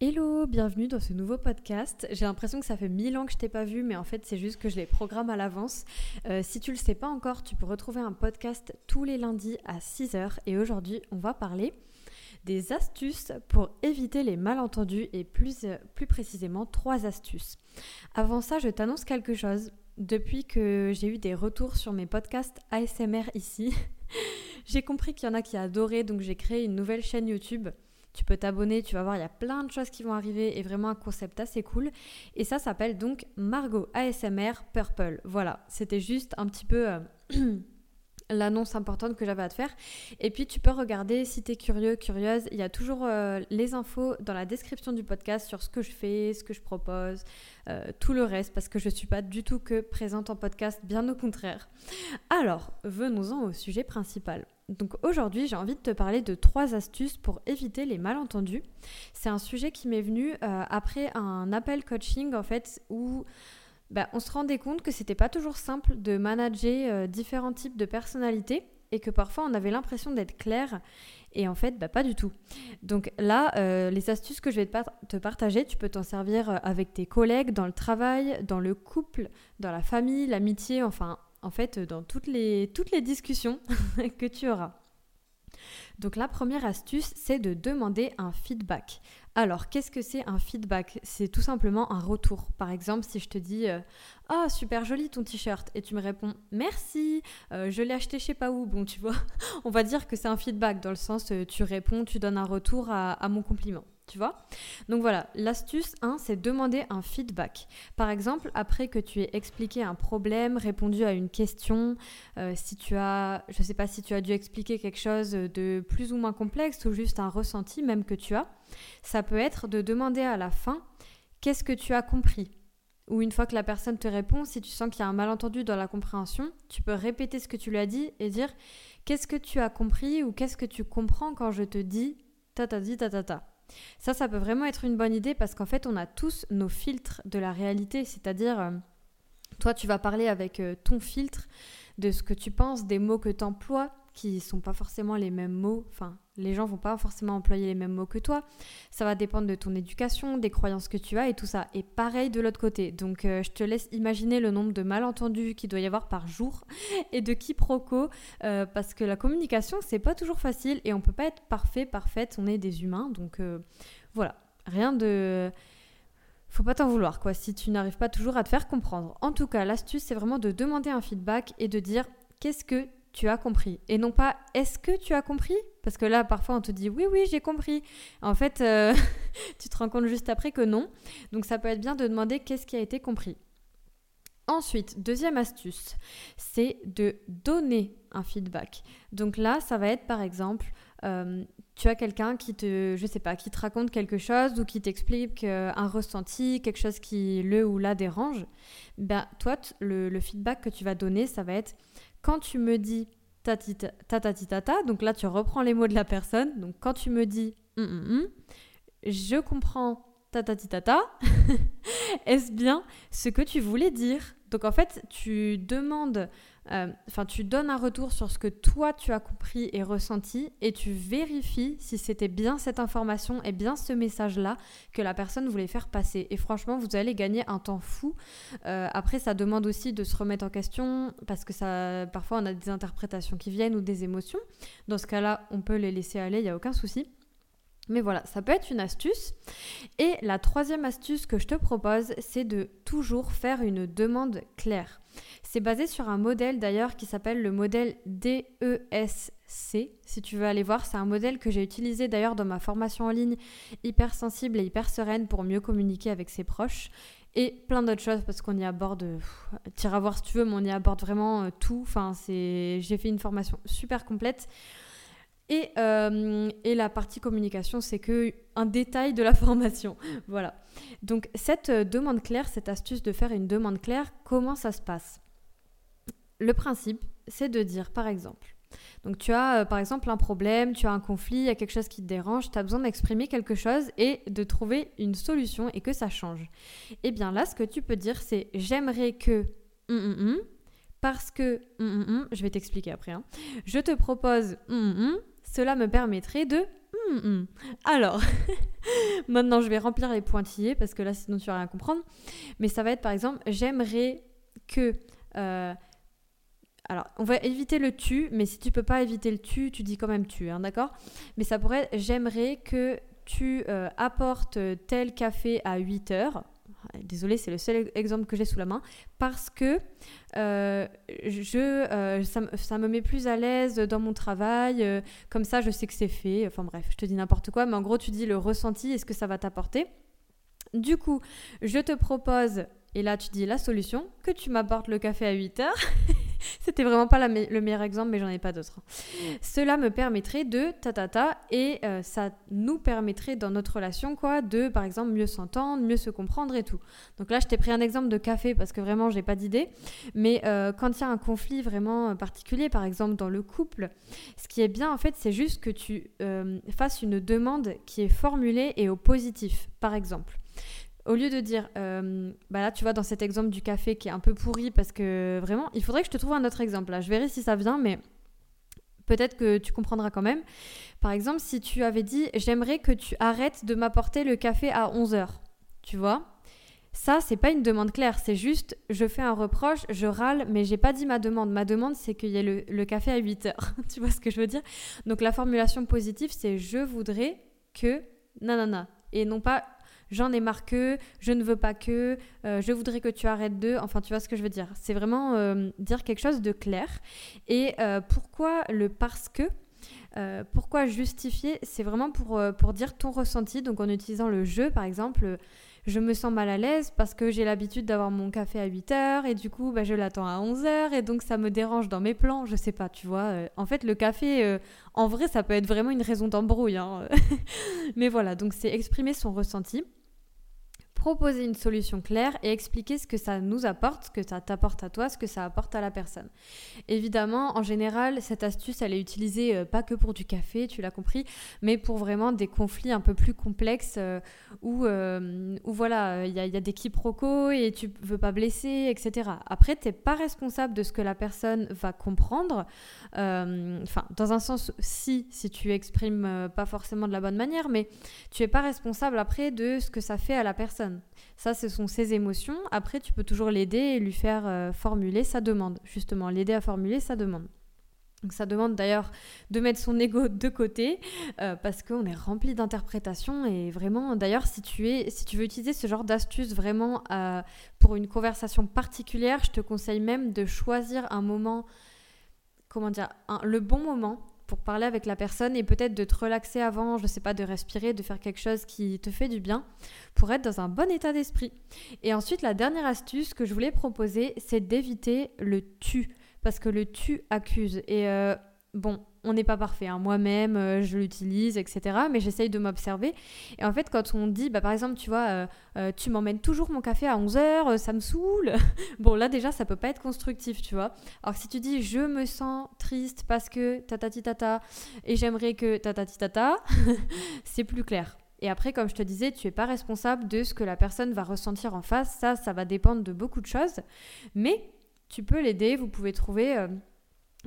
Hello, bienvenue dans ce nouveau podcast. J'ai l'impression que ça fait mille ans que je t'ai pas vu, mais en fait c'est juste que je les programme à l'avance. Euh, si tu le sais pas encore, tu peux retrouver un podcast tous les lundis à 6h et aujourd'hui on va parler des astuces pour éviter les malentendus et plus, euh, plus précisément trois astuces. Avant ça, je t'annonce quelque chose. Depuis que j'ai eu des retours sur mes podcasts ASMR ici, j'ai compris qu'il y en a qui adoraient, donc j'ai créé une nouvelle chaîne YouTube tu peux t'abonner, tu vas voir, il y a plein de choses qui vont arriver et vraiment un concept assez cool. Et ça s'appelle donc Margot ASMR Purple. Voilà, c'était juste un petit peu... Euh, l'annonce importante que j'avais à te faire. Et puis tu peux regarder si tu es curieux, curieuse. Il y a toujours euh, les infos dans la description du podcast sur ce que je fais, ce que je propose, euh, tout le reste, parce que je ne suis pas du tout que présente en podcast, bien au contraire. Alors, venons-en au sujet principal. Donc aujourd'hui, j'ai envie de te parler de trois astuces pour éviter les malentendus. C'est un sujet qui m'est venu euh, après un appel coaching en fait où bah, on se rendait compte que c'était pas toujours simple de manager euh, différents types de personnalités et que parfois on avait l'impression d'être clair et en fait bah, pas du tout. Donc là, euh, les astuces que je vais te, partager, tu peux t'en servir avec tes collègues, dans le travail, dans le couple, dans la famille, l'amitié, enfin en fait dans toutes les, discussions que tu auras. Donc la première astuce, c'est de demander un feedback. Alors, qu'est-ce que c'est un feedback? C'est tout simplement un retour. Par exemple, si je te dis Ah, super joli ton t-shirt, et tu me réponds Merci, euh, je l'ai acheté je sais pas où. Bon, tu vois, on va dire que c'est un feedback dans le sens euh, tu réponds, tu donnes un retour à mon compliment tu vois Donc voilà, l'astuce 1, c'est demander un feedback. Par exemple, après que tu aies expliqué un problème, répondu à une question, euh, si tu as, je ne sais pas si tu as dû expliquer quelque chose de plus ou moins complexe ou juste un ressenti même que tu as, ça peut être de demander à la fin qu'est-ce que tu as compris? Ou une fois que la personne te répond, si tu sens qu'il y a un malentendu dans la compréhension, tu peux répéter ce que tu lui as dit et dire qu'est-ce que tu as compris ou qu'est-ce que tu comprends quand je te dis ta ta dit ta ta ta. Ça, ça peut vraiment être une bonne idée parce qu'en fait, on a tous nos filtres de la réalité. C'est-à-dire, euh, toi, tu vas parler avec euh, ton filtre de ce que tu penses, des mots que tu emploies, qui sont pas forcément les mêmes mots. Enfin, les gens vont pas forcément employer les mêmes mots que toi. Ça va dépendre de ton éducation, des croyances que tu as et tout ça. Et pareil de l'autre côté. Donc, euh, je te laisse imaginer le nombre de malentendus qu'il doit y avoir par jour et de quiproquos euh, parce que la communication, c'est pas toujours facile et on peut pas être parfait, parfaite. On est des humains. Donc, euh, voilà. Rien de faut pas t'en vouloir quoi si tu n'arrives pas toujours à te faire comprendre. En tout cas, l'astuce c'est vraiment de demander un feedback et de dire qu'est-ce que tu as compris. Et non pas est-ce que tu as compris? Parce que là, parfois, on te dit oui, oui, j'ai compris. En fait, euh, tu te rends compte juste après que non. Donc, ça peut être bien de demander qu'est-ce qui a été compris. Ensuite, deuxième astuce, c'est de donner un feedback. Donc là, ça va être par exemple, euh, tu as quelqu'un qui te, je sais pas, qui te raconte quelque chose ou qui t'explique euh, un ressenti, quelque chose qui le ou la dérange. Ben toi, le, feedback que tu vas donner, ça va être quand tu me dis ta ta ta donc là tu reprends les mots de la personne. Donc quand tu me dis hum, hum, hum, je comprends ta ta ta est-ce bien ce que tu voulais dire? Donc en fait, tu demandes euh, enfin, tu donnes un retour sur ce que toi tu as compris et ressenti et tu vérifies si c'était bien cette information et bien ce message-là que la personne voulait faire passer. Et franchement, vous allez gagner un temps fou. Euh, après, ça demande aussi de se remettre en question parce que ça, parfois on a des interprétations qui viennent ou des émotions. Dans ce cas-là, on peut les laisser aller, il n'y a aucun souci. Mais voilà, ça peut être une astuce. Et la troisième astuce que je te propose, c'est de toujours faire une demande claire. C'est basé sur un modèle d'ailleurs qui s'appelle le modèle DESC. Si tu veux aller voir, c'est un modèle que j'ai utilisé d'ailleurs dans ma formation en ligne hyper sensible et hyper sereine pour mieux communiquer avec ses proches. Et plein d'autres choses parce qu'on y aborde, tu iras voir si tu veux, mais on y aborde vraiment euh, tout. Enfin, c'est, j'ai fait une formation super complète. Et, euh, et, la partie communication, c'est que un détail de la formation. Voilà. Donc cette euh, demande claire, cette astuce de faire une demande claire, comment ça se passe? Le principe, c'est de dire, par exemple, donc tu as euh, par exemple un problème, tu as un conflit, il y a quelque chose qui te dérange, tu as besoin d'exprimer quelque chose et de trouver une solution et que ça change. Et eh bien là, ce que tu peux dire, c'est j'aimerais que... Hum, hum, hum, parce que... je vais t'expliquer après. Hein. Je te propose... cela me permettrait de Hmm, alors, maintenant je vais remplir les pointillés parce que là sinon tu vas rien comprendre. Mais ça va être par exemple, j'aimerais que... Euh, alors, on va éviter le tu, mais si tu peux pas éviter le tu, tu dis quand même tu, hein, d'accord? Mais ça pourrait être j'aimerais que tu euh, apportes tel café à 8 heures. Désolée, c'est le seul exemple que j'ai sous la main. Parce que euh, je, euh, ça, me met plus à l'aise dans mon travail. comme ça, je sais que c'est fait. Enfin bref, je te dis n'importe quoi. Mais en gros, tu dis le ressenti et ce que ça va t'apporter? Du coup, je te propose, et là tu dis la solution, que tu m'apportes le café à 8 heures. C'était vraiment pas le meilleur exemple, mais j'en ai pas d'autres. Cela me permettrait de ta ta ta et euh, ça nous permettrait dans notre relation quoi de par exemple mieux s'entendre, mieux se comprendre et tout. Donc là, je t'ai pris un exemple de café parce que vraiment j'ai pas d'idée, mais euh, quand il y a un conflit vraiment particulier, par exemple dans le couple, ce qui est bien en fait, c'est juste que tu euh, fasses une demande qui est formulée et au positif, par exemple au lieu de dire, euh, bah là, tu vois, dans cet exemple du café qui est un peu pourri, parce que vraiment, il faudrait que je te trouve un autre exemple. Là, je verrai si ça vient, mais peut-être que tu comprendras quand même. Par exemple, si tu avais dit, j'aimerais que tu arrêtes de m'apporter le café à 11h, tu vois ça, c'est pas une demande claire, c'est juste je fais un reproche, je râle, mais j'ai pas dit ma demande. Ma demande, c'est qu'il y ait le, le, café à 8 heures. tu vois ce que je veux dire Donc la formulation positive, c'est je voudrais que nanana. Et non pas j'en ai marre que, je ne veux pas que, euh, je voudrais que tu arrêtes de. Enfin, tu vois ce que je veux dire. C'est vraiment euh, dire quelque chose de clair. Et euh, pourquoi le parce que pourquoi justifier C'est vraiment pour, pour dire ton ressenti. Donc en utilisant le je, par exemple, je me sens mal à l'aise parce que j'ai l'habitude d'avoir mon café à 8 heures et du coup, bah, je l'attends à 11 heures et donc ça me dérange dans mes plans. Je sais pas, tu vois. en fait, le café, en vrai, ça peut être vraiment une raison d'embrouille. Hein. Mais voilà, donc c'est exprimer son ressenti proposer une solution claire et expliquer ce que ça nous apporte, ce que ça t'apporte à toi, ce que ça apporte à la personne. Évidemment, en général, cette astuce, elle est utilisée euh, pas que pour du café, tu l'as compris, mais pour vraiment des conflits un peu plus complexes euh, où, euh, où, voilà, il y, y, a des quiproquos et tu veux pas blesser, etc. Après, tu n'es pas responsable de ce que la personne va comprendre. Enfin, dans un sens, si, si tu exprimes pas forcément de la bonne manière, mais tu es pas responsable après de ce que ça fait à la personne. Ça, ce sont ses émotions. Après, tu peux toujours l'aider et lui faire euh, formuler sa demande, justement, l'aider à formuler sa demande. Donc ça demande d'ailleurs de mettre son ego de côté euh, parce qu'on est rempli d'interprétations et vraiment d'ailleurs si tu es si tu veux utiliser ce genre d'astuce vraiment euh, pour une conversation particulière, je te conseille même de choisir un moment comment dire le bon moment pour parler avec la personne et peut-être de te relaxer avant, je sais pas, de respirer, de faire quelque chose qui te fait du bien pour être dans un bon état d'esprit. Et ensuite, la dernière astuce que je voulais proposer, c'est d'éviter le tu parce que le tu accuse. Et euh, bon, on n'est pas parfait. Hein. Moi-même, euh, je l'utilise, etc. Mais j'essaye de m'observer. Et en fait, quand on dit, bah, par exemple, tu vois, euh, euh, tu m'emmènes toujours mon café à 11h, ça me saoule. bon, là, déjà, ça peut pas être constructif, tu vois. Alors si tu dis, je me sens triste parce que tatati tata, et j'aimerais que tatati tata, c'est plus clair. Et après, comme je te disais, tu n'es pas responsable de ce que la personne va ressentir en face. Ça, ça va dépendre de beaucoup de choses. Mais tu peux l'aider. Vous pouvez trouver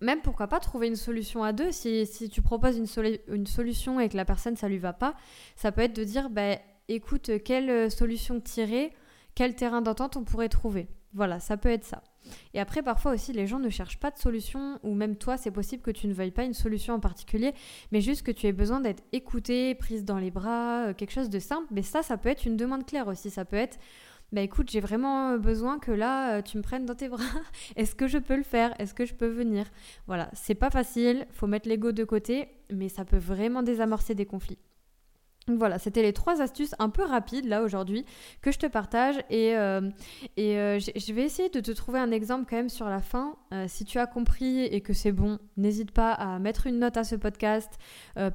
même pourquoi pas trouver une solution à deux. Si, tu proposes une, une, solution et que la personne ça lui va pas, ça peut être de dire bah, écoute, quelle euh, solution tirer, quel terrain d'entente on pourrait trouver. Voilà, ça peut être ça. Et après, parfois aussi, les gens ne cherchent pas de solution, ou même toi, c'est possible que tu ne veuilles pas une solution en particulier, mais juste que tu aies besoin d'être écouté, prise dans les bras, euh, quelque chose de simple. Mais ça, ça peut être une demande claire aussi. Ça peut être bah écoute, j'ai vraiment besoin que là, euh, tu me prennes dans tes bras. Est-ce que je peux le faire? Est-ce que je peux venir? Voilà, c'est pas facile, faut mettre l'ego de côté, mais ça peut vraiment désamorcer des conflits. Voilà, c'était les trois astuces un peu rapides là aujourd'hui que je te partage et, euh, et euh, je vais essayer de te trouver un exemple quand même sur la fin. Euh, si tu as compris et que c'est bon, n'hésite pas à mettre une note à ce podcast,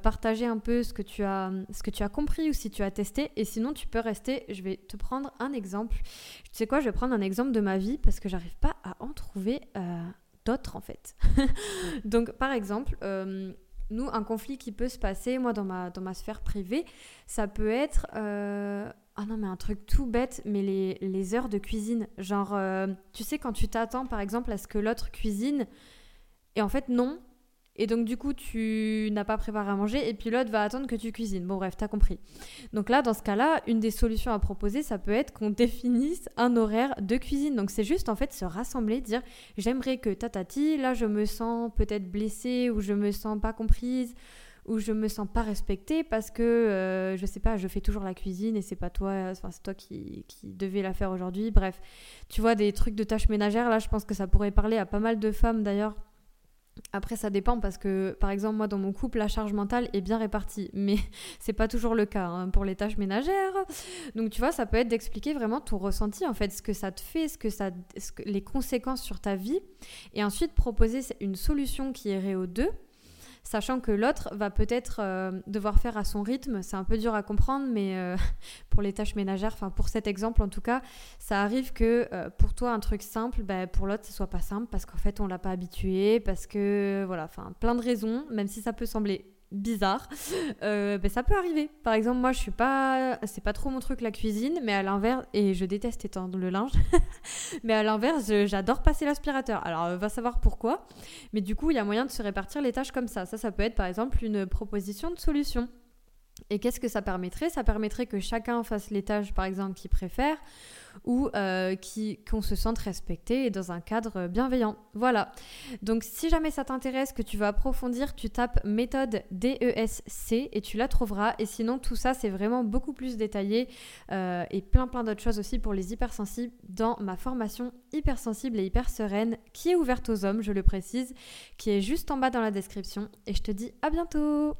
partager un peu ce que, tu as, ce que tu as compris ou si tu as testé et sinon tu peux rester. Je vais te prendre un exemple. Tu sais quoi, je vais prendre un exemple de ma vie parce que j'arrive pas à en trouver d'autres en fait. Donc par exemple nous, un conflit qui peut se passer, moi, dans ma, dans ma sphère privée, ça peut être. Euh, ah non, mais un truc tout bête, mais les, les heures de cuisine. Genre, euh, tu sais, quand tu t'attends, par exemple, à ce que l'autre cuisine, et en fait, non. Et donc du coup, tu n'as pas préparé à manger et puis l'autre va attendre que tu cuisines. Bon bref, t'as compris. Donc là, dans ce cas-là, une des solutions à proposer, ça peut être qu'on définisse un horaire de cuisine. Donc c'est juste en fait se rassembler, dire j'aimerais que tatati, là je me sens peut-être blessée ou je me sens pas comprise ou je me sens pas respectée parce que euh, je sais pas, je fais toujours la cuisine et c'est pas toi, enfin c'est toi qui, qui devais la faire aujourd'hui. Bref, tu vois des trucs de tâches ménagères là, je pense que ça pourrait parler à pas mal de femmes d'ailleurs après, ça dépend parce que, par exemple, moi, dans mon couple, la charge mentale est bien répartie, mais c'est pas toujours le cas hein, pour les tâches ménagères. Donc, tu vois, ça peut être d'expliquer vraiment ton ressenti, en fait, ce que ça te fait, ce que ça, les conséquences sur ta vie, et ensuite proposer une solution qui irait aux deux sachant que l'autre va peut-être euh, devoir faire à son rythme. C'est un peu dur à comprendre, mais euh, pour les tâches ménagères, enfin pour cet exemple en tout cas, ça arrive que euh, pour toi un truc simple, bah, pour l'autre ce soit pas simple parce qu'en fait on l'a pas habitué, parce que voilà, enfin plein de raisons, même si ça peut sembler bizarre, euh, ben, ça peut arriver. Par exemple, moi, je suis pas, c'est pas trop mon truc la cuisine, mais à l'inverse, et je déteste étendre le linge, mais à l'inverse, j'adore passer l'aspirateur. Alors, euh, va savoir pourquoi, mais du coup, il y a moyen de se répartir les tâches comme ça. Ça, ça peut être par exemple une proposition de solution. Et qu'est-ce que ça permettrait? Ça permettrait que chacun fasse les tâches, par exemple, qu'il préfère, ou euh, qu'on se sente respecté et dans un cadre bienveillant. Voilà. Donc si jamais ça t'intéresse, que tu veux approfondir, tu tapes méthode DESC et tu la trouveras. Et sinon, tout ça, c'est vraiment beaucoup plus détaillé euh, et plein plein d'autres choses aussi pour les hypersensibles dans ma formation hypersensible et hyper sereine qui est ouverte aux hommes, je le précise, qui est juste en bas dans la description. Et je te dis à bientôt